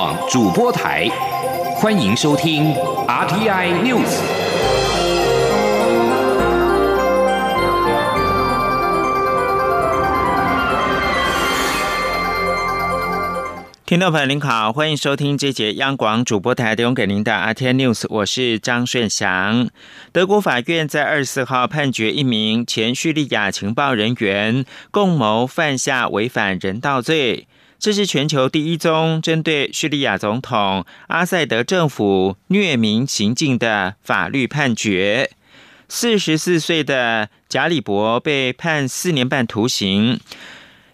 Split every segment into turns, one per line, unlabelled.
广主播台，欢迎收听 RTI News。
听众朋友您好，欢迎收听这节央广主播台提供给您的 RTI News，我是张顺祥。德国法院在二十四号判决一名前叙利亚情报人员共谋犯下违反人道罪，这是全球第一宗针对叙利亚总统阿塞德政府虐民行径的法律判决。四十四岁的贾里博被判四年半徒刑。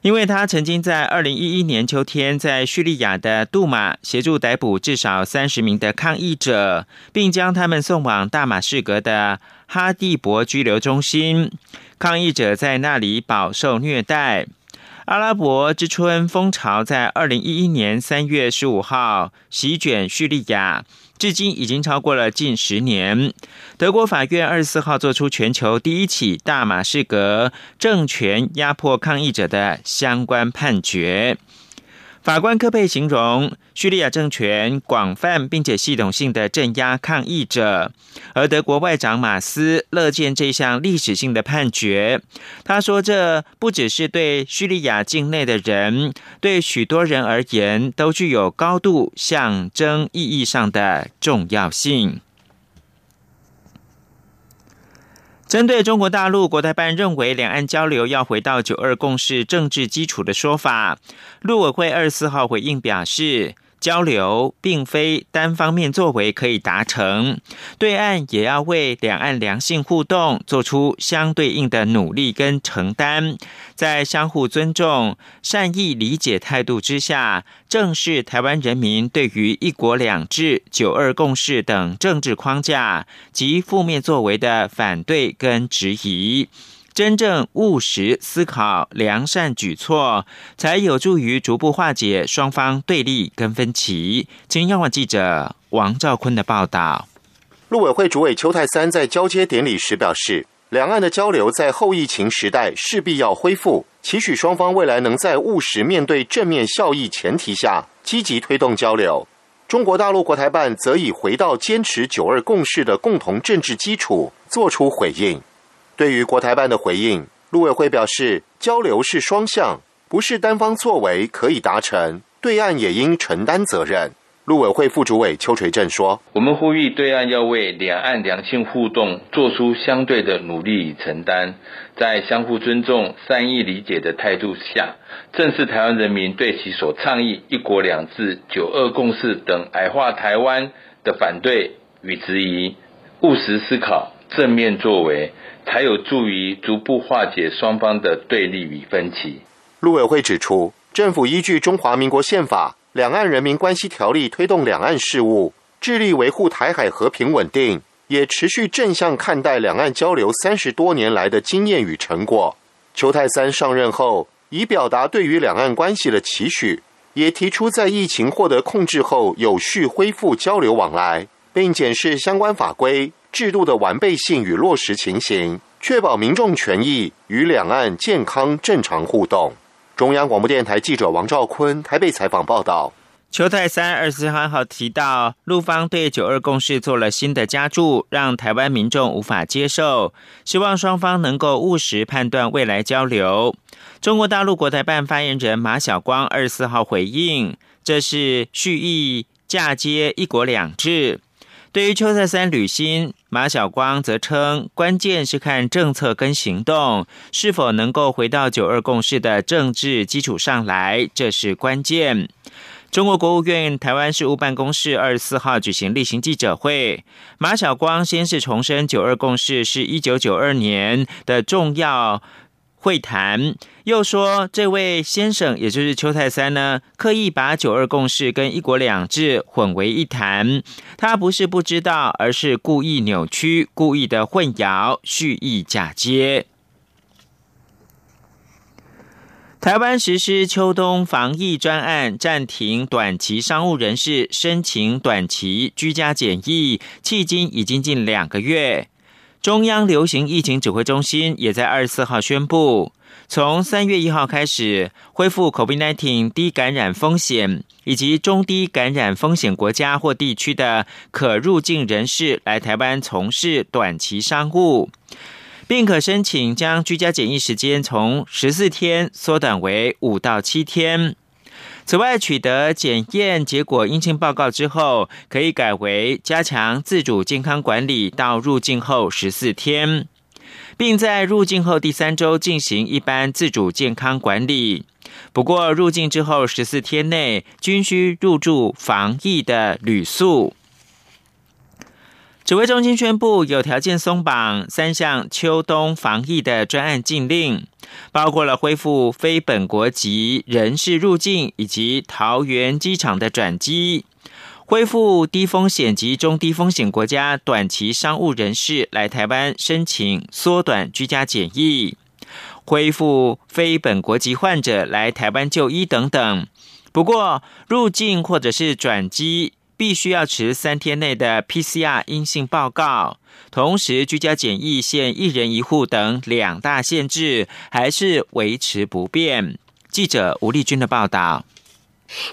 因为他曾经在二零一一年秋天在叙利亚的杜马协助逮捕至少三十名的抗议者，并将他们送往大马士革的哈蒂博拘留中心。抗议者在那里饱受虐待。阿拉伯之春风潮在二零一一年三月十五号席卷叙利亚。至今已经超过了近十年。德国法院二十四号作出全球第一起大马士革政权压迫抗议者的相关判决。法官科佩形容叙利亚政权广泛并且系统性的镇压抗议者，而德国外长马斯乐见这项历史性的判决。他说：“这不只是对叙利亚境内的人，对许多人而言都具有高度象征意义上的重要性。”针对中国大陆国台办认为两岸交流要回到九二共识政治基础的说法，陆委会二十四号回应表示。交流并非单方面作为可以达成，对岸也要为两岸良性互动做出相对应的努力跟承担，在相互尊重、善意理解态度之下，正视台湾人民对于一国两制、九二共识等政治框架及负面作为的反对跟质疑。真正务实思考良善举措，才有助于逐步化解双方对立跟分歧。请央广记者王兆坤的报道。
陆委会主委邱泰三在交接典礼时表示，两岸的交流在后疫情时代势必要恢复，期许双方未来能在务实面对正面效益前提下，积极推动交流。中国大陆国台办则以回到坚持九二共识的共同政治基础，作出回应。对于国台办的回应，陆委会表示，交流是双向，不是单方作为可以达成，对岸也应承担责任。陆委会副主委邱垂正说：“
我们呼吁对岸要为两岸良性互动做出相对的努力与承担，在相互尊重、善意理解的态度下，正视台湾人民对其所倡议‘一国两制’‘九二共识’等矮化台湾的反对与质疑，务实思考，正面作为。”才有助于逐步化解双方的对立与分歧。
陆委会指出，政府依据《中华民国宪法》《两岸人民关系条例》推动两岸事务，致力维护台海和平稳定，也持续正向看待两岸交流三十多年来的经验与成果。邱泰三上任后，已表达对于两岸关系的期许，也提出在疫情获得控制后，有序恢复交流往来，并检视相关法规。制度的完备性与落实情形，确保民众权益与两岸健康正常互动。中央广播电台记者王兆坤台北采访报道。
邱泰三二十四号提到，陆方对九二共识做了新的加注，让台湾民众无法接受，希望双方能够务实判断未来交流。中国大陆国台办发言人马晓光二十四号回应，这是蓄意嫁接一国两制。对于邱泰三履新，马晓光则称，关键是看政策跟行动是否能够回到九二共识的政治基础上来，这是关键。中国国务院台湾事务办公室二十四号举行例行记者会，马晓光先是重申九二共识是一九九二年的重要。会谈又说，这位先生，也就是邱泰三呢，刻意把九二共识跟一国两制混为一谈。他不是不知道，而是故意扭曲、故意的混淆、蓄意假接。台湾实施秋冬防疫专案，暂停短期商务人士申请短期居家检疫，迄今已经近两个月。中央流行疫情指挥中心也在二十四号宣布，从三月一号开始恢复 COVID-19 低感染风险以及中低感染风险国家或地区的可入境人士来台湾从事短期商务，并可申请将居家检疫时间从十四天缩短为五到七天。此外，取得检验结果阴性报告之后，可以改为加强自主健康管理到入境后十四天，并在入境后第三周进行一般自主健康管理。不过，入境之后十四天内均需入住防疫的旅宿。指挥中心宣布，有条件松绑三项秋冬防疫的专案禁令，包括了恢复非本国籍人士入境，以及桃园机场的转机；恢复低风险及中低风险国家短期商务人士来台湾申请缩短居家检疫；恢复非本国籍患者来台湾就医等等。不过，入境或者是转机。必须要持三天内的 PCR 阴性报告，同时居家检疫限一人一户等两大限制还是维持不变。记者吴丽君的报道。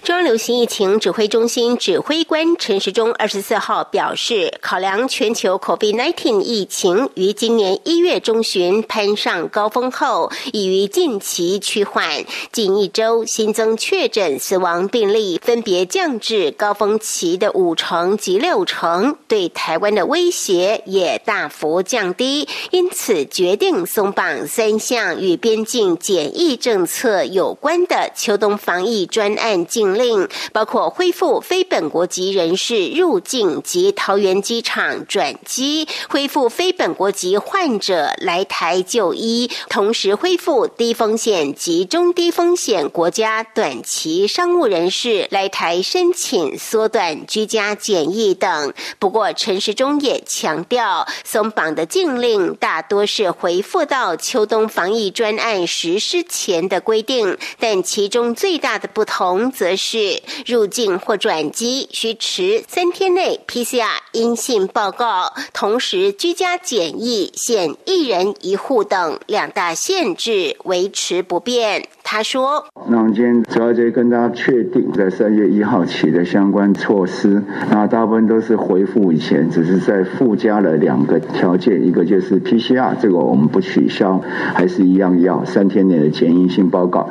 中央流行疫情指挥中心指挥官陈时中二十四号表示，考量全球 COVID-19 疫情于今年一月中旬攀上高峰后，已于近期趋缓，近一周新增确诊、死亡病例分别降至高峰期的五成及六成，对台湾的威胁也大幅降低，因此决定松绑三项与边境检疫政策有关的秋冬防疫专案。禁令包括恢复非本国籍人士入境及桃园机场转机，恢复非本国籍患者来台就医，同时恢复低风险及中低风险国家短期商务人士来台申请缩短居家检疫等。不过，陈时中也强调，松绑的禁令大多是回复到秋冬防疫专案实施前的规定，但其中最大的不同。则是入境或转机需持三天内 PCR 阴性报告，同时居家检疫限一人一户等两大限制维持不变。他说：“
那我们今天主要就跟大家确定，在三月一号起的相关措施，那大部分都是回复以前，只是在附加了两个条件，一个就是 PCR，这个我们不取消，还是一样要三天内的检疫性报告。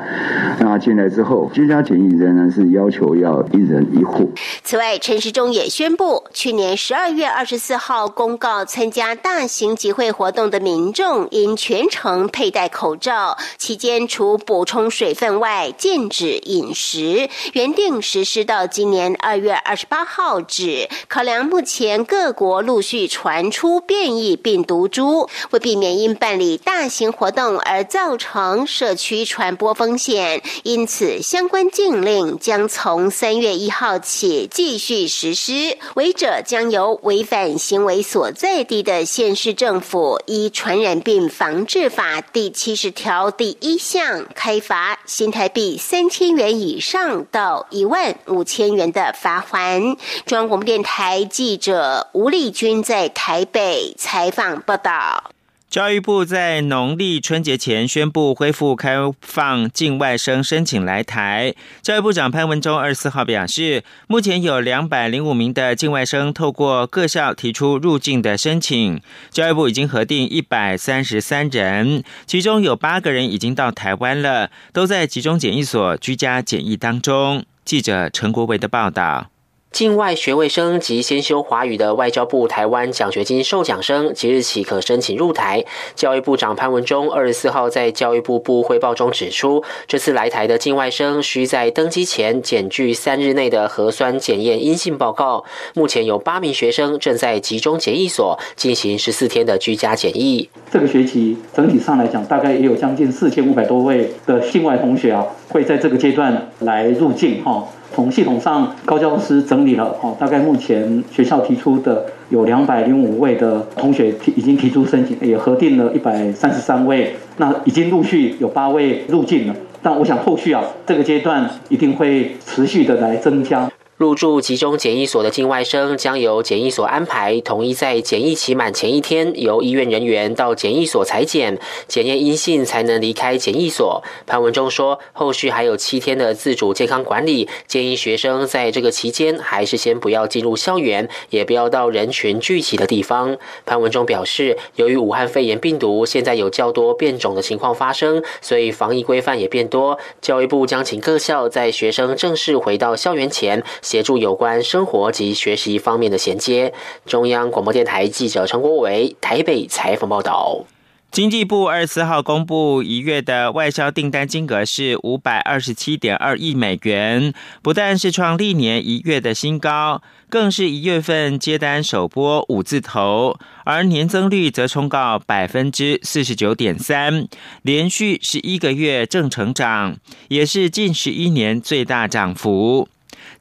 那进来之后，居家检疫人仍然是要求要一人一户。
此外，陈时中也宣布，去年十二月二十四号公告，参加大型集会活动的民众应全程佩戴口罩，期间除补充。水分外，禁止饮食。原定实施到今年二月二十八号止。考量目前各国陆续传出变异病毒株，为避免因办理大型活动而造成社区传播风险，因此相关禁令将从三月一号起继续实施。违者将由违反行为所在地的县市政府依《传染病防治法》第七十条第一项开罚。新台币三千元以上到一万五千元的罚款。中央广播电台记者吴丽君在台北采访报道。
教育部在农历春节前宣布恢复开放境外生申请来台。教育部长潘文忠二十四号表示，目前有两百零五名的境外生透过各校提出入境的申请，教育部已经核定一百三十三人，其中有八个人已经到台湾了，都在集中检疫所居家检疫当中。记者陈国维的报道。
境外学位生及先修华语的外交部台湾奖学金受奖生，即日起可申请入台。教育部长潘文忠二十四号在教育部部汇报中指出，这次来台的境外生需在登机前检具三日内的核酸检验阴性报告。目前有八名学生正在集中检疫所进行十四天的居家检疫。
这个学期整体上来讲，大概也有将近四千五百多位的境外同学啊，会在这个阶段来入境哈。从系统上，高教师整理了哦，大概目前学校提出的有两百零五位的同学提已经提出申请，也核定了一百三十三位，那已经陆续有八位入境了。但我想后续啊，这个阶段一定会持续的来增加。
入住集中检疫所的境外生将由检疫所安排，统一在检疫期满前一天，由医院人员到检疫所裁检，检验阴性才能离开检疫所。潘文忠说，后续还有七天的自主健康管理，建议学生在这个期间还是先不要进入校园，也不要到人群聚集的地方。潘文忠表示，由于武汉肺炎病毒现在有较多变种的情况发生，所以防疫规范也变多。教育部将请各校在学生正式回到校园前。协助有关生活及学习方面的衔接。中央广播电台记者陈国伟台北采访报道。
经济部二十四号公布一月的外销订单金额是五百二十七点二亿美元，不但是创历年一月的新高，更是一月份接单首波五字头，而年增率则冲到百分之四十九点三，连续十一个月正成长，也是近十一年最大涨幅。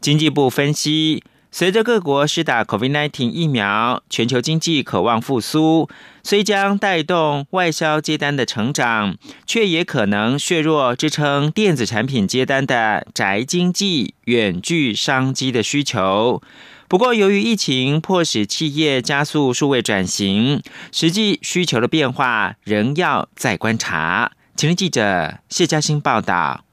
经济部分析，随着各国施打 COVID-19 疫苗，全球经济渴望复苏，虽将带动外销接单的成长，却也可能削弱支撑电子产品接单的宅经济、远距商机的需求。不过，由于疫情迫使企业加速数位转型，实际需求的变化仍要再观察。请听记者谢嘉欣报道。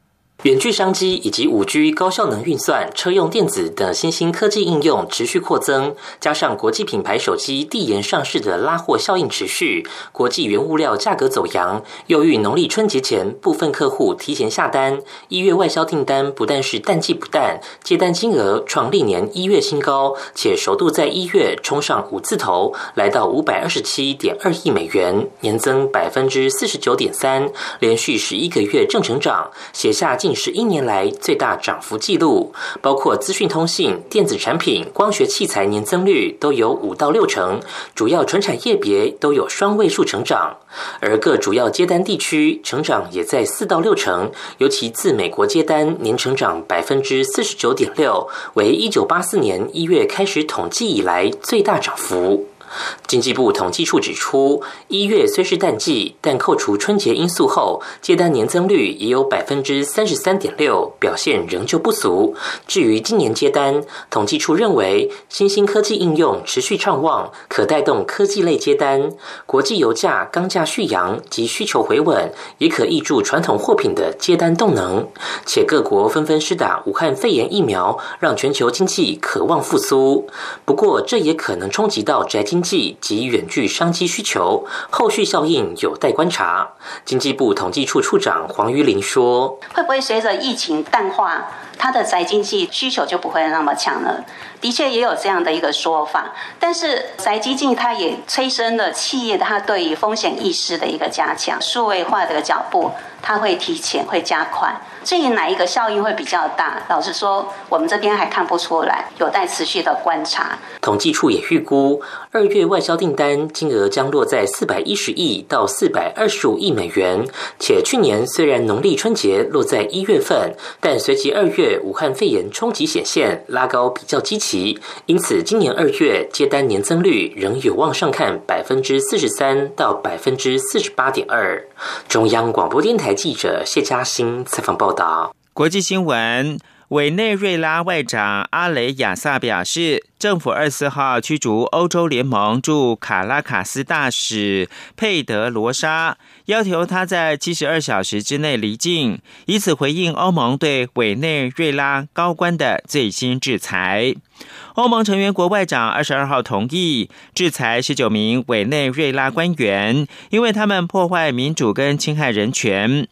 远距商机以及五 G 高效能运算、车用电子等新兴科技应用持续扩增，加上国际品牌手机递延上市的拉货效应持续，国际原物料价格走扬，又遇农历春节前部分客户提前下单，一月外销订单不但是淡季不淡，接单金额创历年一月新高，且首度在一月冲上五字头，来到五百二十七点二亿美元，年增百分之四十九点三，连续十一个月正成长，写下近。是一年来最大涨幅记录，包括资讯通信、电子产品、光学器材年增率都有五到六成，主要纯产业别都有双位数成长，而各主要接单地区成长也在四到六成，尤其自美国接单年成长百分之四十九点六，为一九八四年一月开始统计以来最大涨幅。经济部统计处指出，一月虽是淡季，但扣除春节因素后，接单年增率也有百分之三十三点六，表现仍旧不俗。至于今年接单，统计处认为新兴科技应用持续畅旺，可带动科技类接单；国际油价、钢价续扬及需求回稳，也可挹注传统货品的接单动能。且各国纷纷施打武汉肺炎疫苗，让全球经济渴望复苏。不过，这也可能冲击到宅经。经济及远距商机需求，后续效应有待观察。经济部统计处处长黄于林说：“会不会随着疫情淡化，它的宅经济需求就不会那么强了？”的确也有这样的一个说法，但是宅基金它也催生了企业它对于风险意识的一个加强，数位化的脚步它会提前会加快。至于哪一个效应会比较大，老实说，我们这边还看不出来，有待持续的观察。统计处也预估，二月外销订单金额将落在四百一十亿到四百二十五亿美元。且去年虽然农历春节落在一月份，但随即二月武汉肺炎冲击显现，拉高比较积极，因此今年二月接单年增率仍有望上看百分之四十三到百分之四十八点二。中央广播电台记者谢嘉欣采访报道。
国际新闻：委内瑞拉外长阿雷亚萨表示，政府二四号驱逐欧洲联盟驻卡拉卡斯大使佩德罗莎，要求他在七十二小时之内离境，以此回应欧盟对委内瑞拉高官的最新制裁。欧盟成员国外长二十二号同意制裁十九名委内瑞拉官员，因为他们破坏民主跟侵害人权。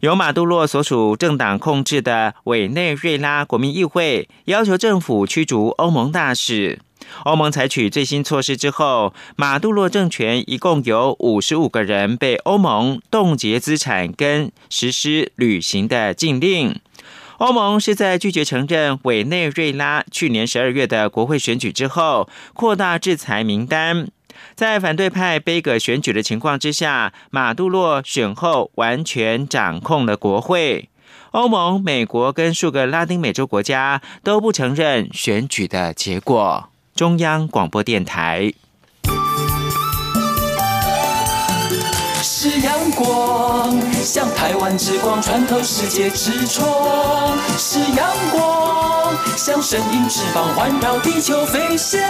由马杜洛所属政党控制的委内瑞拉国民议会要求政府驱逐欧盟大使。欧盟采取最新措施之后，马杜洛政权一共有五十五个人被欧盟冻结资产跟实施旅行的禁令。欧盟是在拒绝承认委内瑞拉去年十二月的国会选举之后，扩大制裁名单。在反对派杯葛选举的情况之下，马杜洛选后完全掌控了国会。欧盟、美国跟数个拉丁美洲国家都不承认选举的结果。中央广播电台。是阳光。
向台湾之光穿透世界之窗，是阳光，像神鹰翅膀环绕地球飞翔。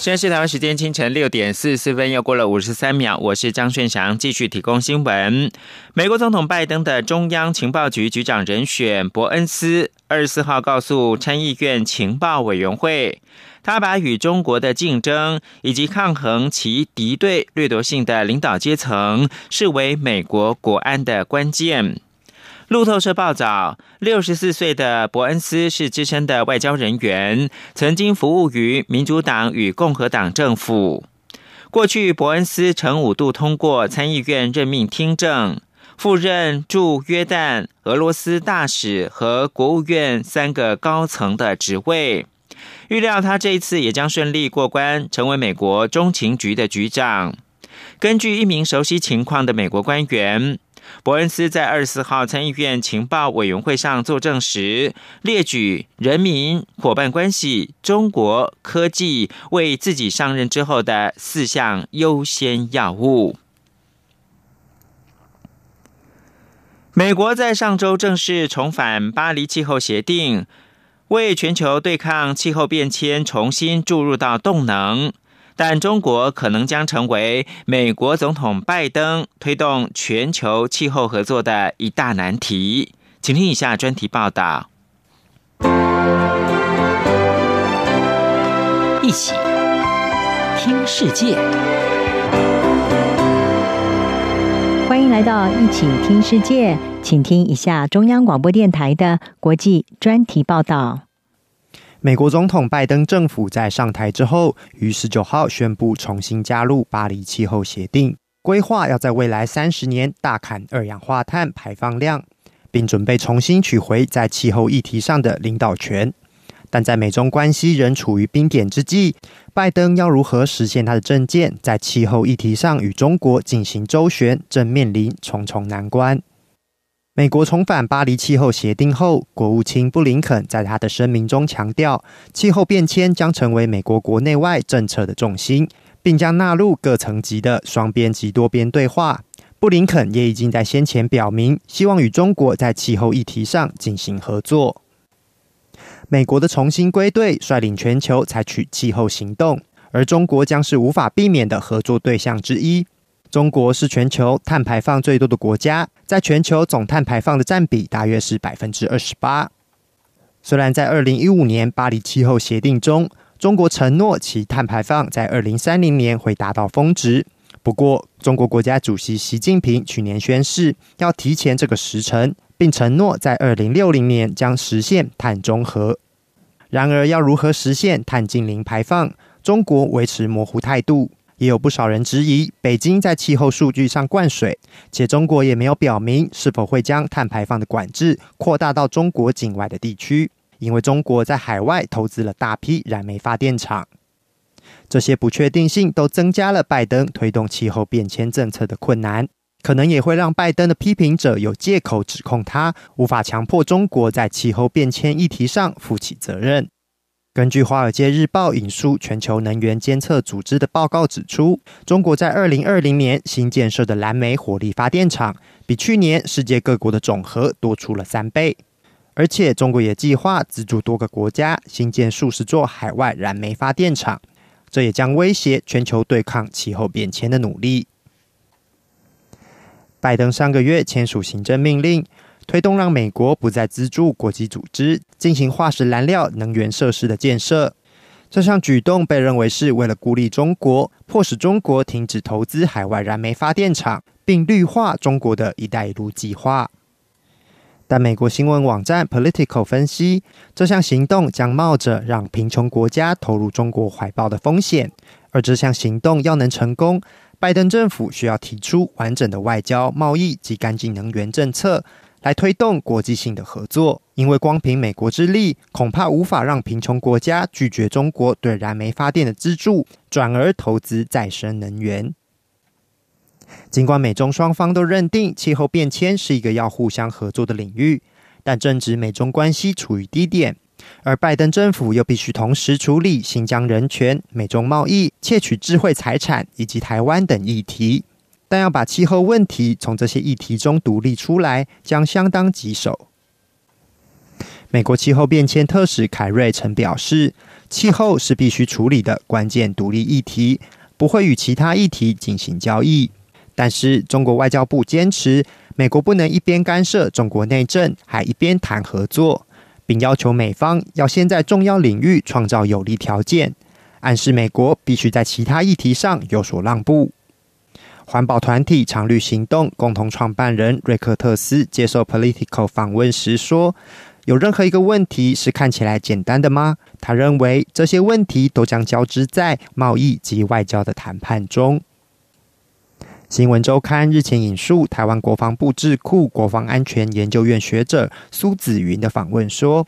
现在是台湾时间清晨六点四十四分，又过了五十三秒。我是张顺祥，继续提供新闻。美国总统拜登的中央情报局局长人选伯恩斯二十四号告诉参议院情报委员会，他把与中国的竞争以及抗衡其敌对掠夺性的领导阶层视为美国国安的关键。路透社报道，六十四岁的伯恩斯是资深的外交人员，曾经服务于民主党与共和党政府。过去，伯恩斯曾五度通过参议院任命听证，赴任驻约旦、俄罗斯大使和国务院三个高层的职位。预料他这一次也将顺利过关，成为美国中情局的局长。根据一名熟悉情况的美国官员。伯恩斯在二十四号参议院情报委员会上作证时，列举人民伙伴关系、中国科技为自己上任之后的四项优先要务。美国在上周正式重返巴黎气候协定，为全球对抗气候变迁重新注入到动能。但中国可能将成为美国总统拜登推动全球气候合作的一大难题。请听以下专题报道。
一起听世界，
欢迎来到一起听世界，请听一下中央广播电台的国际专题报道。
美国总统拜登政府在上台之后，于十九号宣布重新加入巴黎气候协定，规划要在未来三十年大砍二氧化碳排放量，并准备重新取回在气候议题上的领导权。但在美中关系仍处于冰点之际，拜登要如何实现他的政见，在气候议题上与中国进行周旋，正面临重重难关。美国重返巴黎气候协定后，国务卿布林肯在他的声明中强调，气候变迁将成为美国国内外政策的重心，并将纳入各层级的双边及多边对话。布林肯也已经在先前表明，希望与中国在气候议题上进行合作。美国的重新归队，率领全球采取气候行动，而中国将是无法避免的合作对象之一。中国是全球碳排放最多的国家，在全球总碳排放的占比大约是百分之二十八。虽然在二零一五年巴黎气候协定中，中国承诺其碳排放在二零三零年会达到峰值，不过中国国家主席习近平去年宣誓要提前这个时程，并承诺在二零六零年将实现碳中和。然而，要如何实现碳净零排放，中国维持模糊态度。也有不少人质疑，北京在气候数据上灌水，且中国也没有表明是否会将碳排放的管制扩大到中国境外的地区，因为中国在海外投资了大批燃煤发电厂。这些不确定性都增加了拜登推动气候变迁政策的困难，可能也会让拜登的批评者有借口指控他无法强迫中国在气候变迁议题上负起责任。根据《华尔街日报》引述全球能源监测组织的报告指出，中国在二零二零年新建设的蓝煤火力发电厂，比去年世界各国的总和多出了三倍。而且，中国也计划资助多个国家新建数十座海外燃煤发电厂，这也将威胁全球对抗气候变迁的努力。拜登上个月签署行政命令。推动让美国不再资助国际组织进行化石燃料能源设施的建设。这项举动被认为是为了孤立中国，迫使中国停止投资海外燃煤发电厂，并绿化中国的一带一路计划。但美国新闻网站 Political 分析，这项行动将冒着让贫穷国家投入中国怀抱的风险。而这项行动要能成功，拜登政府需要提出完整的外交、贸易及干净能源政策。来推动国际性的合作，因为光凭美国之力，恐怕无法让贫穷国家拒绝中国对燃煤发电的资助，转而投资再生能源。尽管美中双方都认定气候变迁是一个要互相合作的领域，但正值美中关系处于低点，而拜登政府又必须同时处理新疆人权、美中贸易、窃取智慧财产以及台湾等议题。但要把气候问题从这些议题中独立出来，将相当棘手。美国气候变迁特使凯瑞曾表示，气候是必须处理的关键独立议题，不会与其他议题进行交易。但是，中国外交部坚持，美国不能一边干涉中国内政，还一边谈合作，并要求美方要先在重要领域创造有利条件，暗示美国必须在其他议题上有所让步。环保团体常绿行动共同创办人瑞克特斯接受 Political 访问时说：“有任何一个问题是看起来简单的吗？他认为这些问题都将交织在贸易及外交的谈判中。”新闻周刊日前引述台湾国防部智库国防安全研究院学者苏子云的访问说：“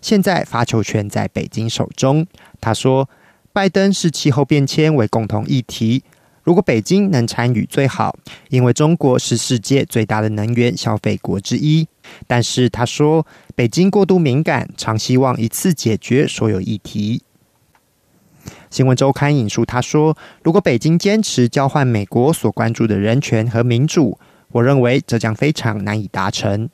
现在发球权在北京手中。”他说：“拜登视气候变迁为共同议题。”如果北京能参与最好，因为中国是世界最大的能源消费国之一。但是他说，北京过度敏感，常希望一次解决所有议题。新闻周刊引述他说：“如果北京坚持交换美国所关注的人权和民主，我认为这将非常难以达成。”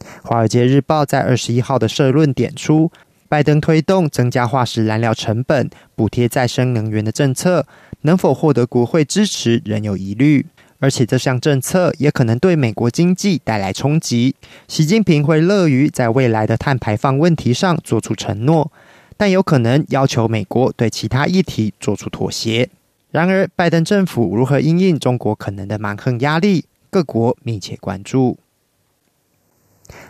《华尔街日报》在二十一号的社论点出。拜登推动增加化石燃料成本、补贴再生能源的政策，能否获得国会支持仍有疑虑。而且这项政策也可能对美国经济带来冲击。习近平会乐于在未来的碳排放问题上做出承诺，但有可能要求美国对其他议题做出妥协。然而，拜登政府如何应应中国可能的蛮横压力，各国密切关注。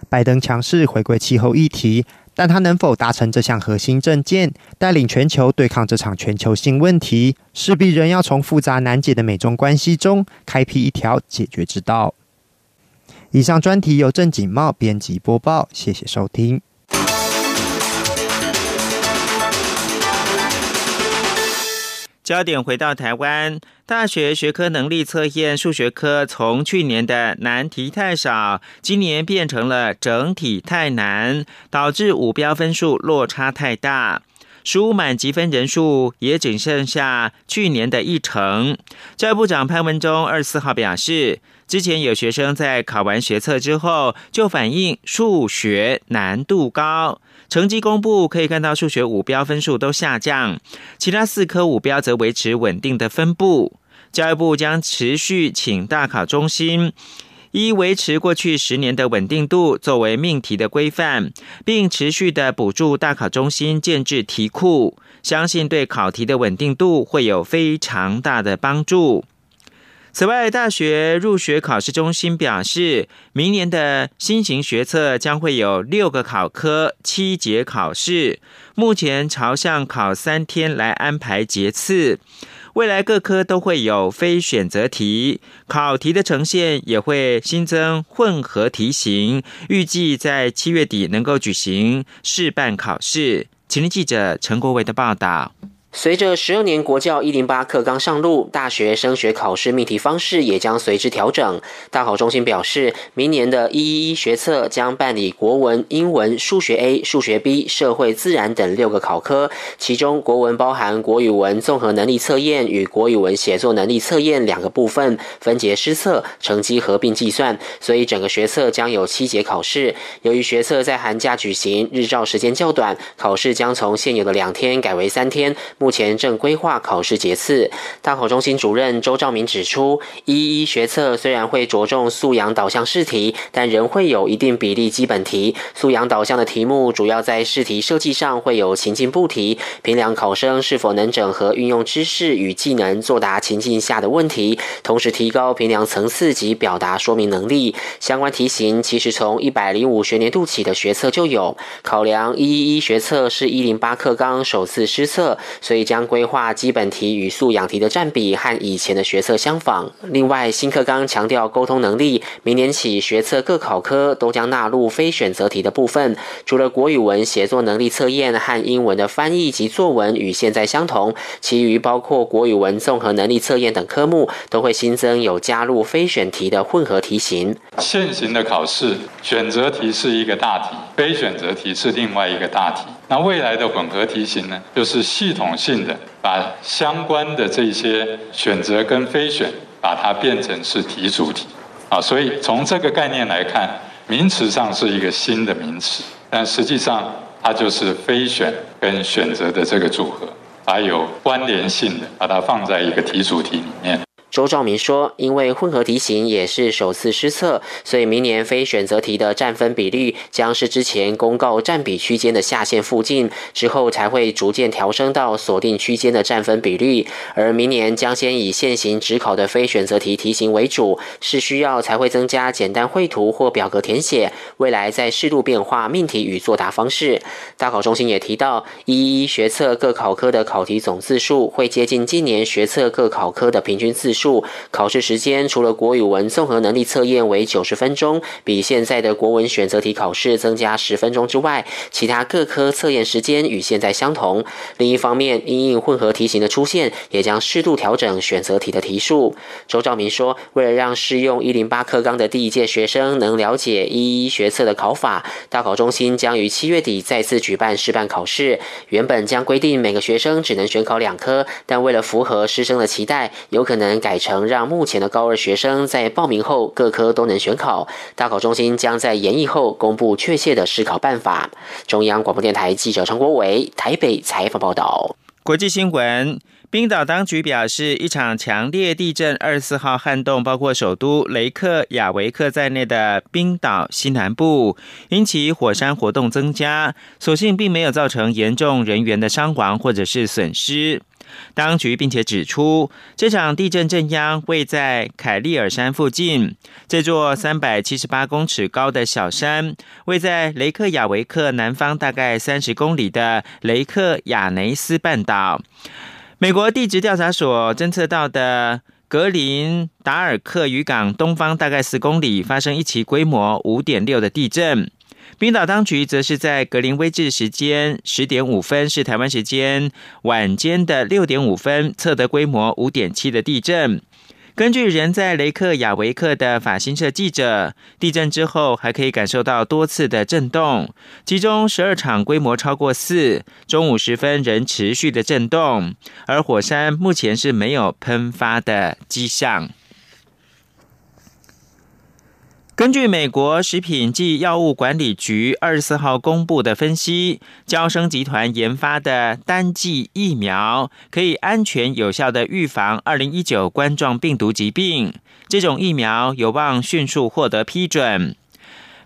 拜登强势回归气候议题。但他能否达成这项核心政见，带领全球对抗这场全球性问题，势必仍要从复杂难解的美中关系中开辟一条解决之道。以上专题由郑锦茂编辑播报，谢谢收听。
焦点回到台湾，大学学科能力测验数学科从去年的难题太少，今年变成了整体太难，导致五标分数落差太大，十五满积分人数也只剩下去年的一成。教育部长潘文忠二十四号表示，之前有学生在考完学测之后就反映数学难度高。成绩公布可以看到，数学五标分数都下降，其他四科五标则维持稳定的分布。教育部将持续请大考中心依维持过去十年的稳定度作为命题的规范，并持续的补助大考中心建制题库，相信对考题的稳定度会有非常大的帮助。此外，大学入学考试中心表示，明年的新型学测将会有六个考科、七节考试，目前朝向考三天来安排节次。未来各科都会有非选择题，考题的呈现也会新增混合题型，预计在七月底能够举行试办考试。请听记者陈国伟的报道。
随着十二年国教一零八课纲上路，大学升学考试命题方式也将随之调整。大考中心表示，明年的一一一学测将办理国文、英文、数学 A、数学 B、社会、自然等六个考科，其中国文包含国语文综合能力测验与国语文写作能力测验两个部分，分节施测，成绩合并计算。所以整个学测将有七节考试。由于学测在寒假举行，日照时间较短，考试将从现有的两天改为三天。目前正规划考试节次。大考中心主任周兆明指出，一一学测虽然会着重素养导向试题，但仍会有一定比例基本题。素养导向的题目主要在试题设计上会有情境布题，评量考生是否能整合运用知识与技能作答情境下的问题，同时提高评量层次及表达说明能力。相关题型其实从一百零五学年度起的学测就有。考量一一一学测是一零八课纲首次施测。所以将规划基本题与素养题的占比和以前的学测相仿。另外，新课纲强调沟通能力，明年起学测各考科都将纳入非选择题的部分。除了国语文写作能力测验和英文的翻译及作文与现在相同，其余包括国语文综合能力测验等科目都会新增有加入非选题的混合题型。
现行的考试选择题是一个大题，非选择题是另外一个大题。那未来的混合题型呢，就是系统性的把相关的这些选择跟非选，把它变成是题主题啊。所以从这个概念来看，名词上是一个新的名词，但实际上它就是非选跟选择的这个组合，把有关联性的，把它放在一个题主题里面。
周兆明说：“因为混合题型也是首次施测，所以明年非选择题的占分比率将是之前公告占比区间的下限附近，之后才会逐渐调升到锁定区间的占分比率。而明年将先以现行只考的非选择题题型为主，是需要才会增加简单绘图或表格填写。未来再适度变化命题与作答方式。大考中心也提到，一一学测各考科的考题总字数会接近今年学测各考科的平均字数。”数考试时间除了国语文综合能力测验为九十分钟，比现在的国文选择题考试增加十分钟之外，其他各科测验时间与现在相同。另一方面，因应混合题型的出现，也将适度调整选择题的题数。周兆明说，为了让适用一零八课纲的第一届学生能了解一一学测的考法，大考中心将于七月底再次举办试办考试。原本将规定每个学生只能选考两科，但为了符合师生的期待，有可能改。改成让目前的高二学生在报名后各科都能选考，大考中心将在研议后公布确切的试考办法。中央广播电台记者陈国伟台北采访报道。
国际新闻：冰岛当局表示，一场强烈地震二十四号撼动包括首都雷克雅维克在内的冰岛西南部，引起火山活动增加，所幸并没有造成严重人员的伤亡或者是损失。当局并且指出，这场地震震央位在凯利尔山附近。这座三百七十八公尺高的小山，位在雷克雅维克南方大概三十公里的雷克雅内斯半岛。美国地质调查所侦测到的格林达尔克渔港东方大概四公里，发生一起规模五点六的地震。冰岛当局则是在格林威治时间十点五分，是台湾时间晚间的六点五分，测得规模五点七的地震。根据人在雷克雅维克的法新社记者，地震之后还可以感受到多次的震动，其中十二场规模超过四，中午时分仍持续的震动，而火山目前是没有喷发的迹象。根据美国食品及药物管理局二十四号公布的分析，交生集团研发的单剂疫苗可以安全有效的预防二零一九冠状病毒疾病。这种疫苗有望迅速获得批准。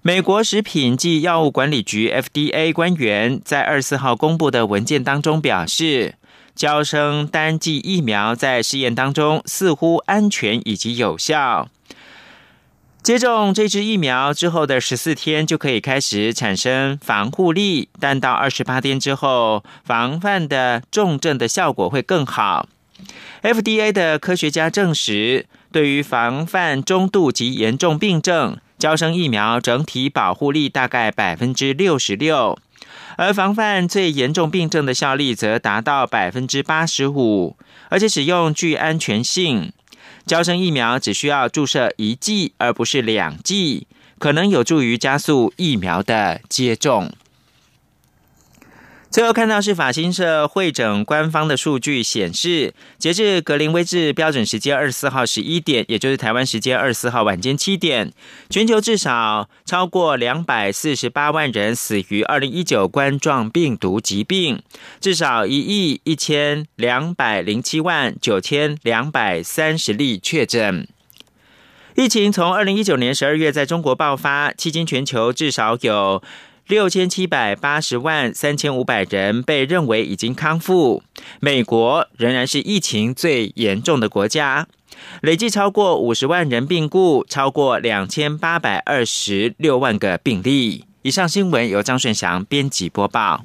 美国食品及药物管理局 FDA 官员在二十四号公布的文件当中表示，交生单剂疫苗在试验当中似乎安全以及有效。接种这支疫苗之后的十四天就可以开始产生防护力，但到二十八天之后，防范的重症的效果会更好。FDA 的科学家证实，对于防范中度及严重病症，交生疫苗整体保护力大概百分之六十六，而防范最严重病症的效力则达到百分之八十五，而且使用具安全性。交生疫苗只需要注射一剂，而不是两剂，可能有助于加速疫苗的接种。最后看到是法新社会诊官方的数据显示，截至格林威治标准时间二十四号十一点，也就是台湾时间二十四号晚间七点，全球至少超过两百四十八万人死于二零一九冠状病毒疾病，至少一亿一千两百零七万九千两百三十例确诊。疫情从二零一九年十二月在中国爆发，迄今全球至少有。六千七百八十万三千五百人被认为已经康复。美国仍然是疫情最严重的国家，累计超过五十万人病故，超过两千八百二十六万个病例。以上新闻由张顺祥编辑播报。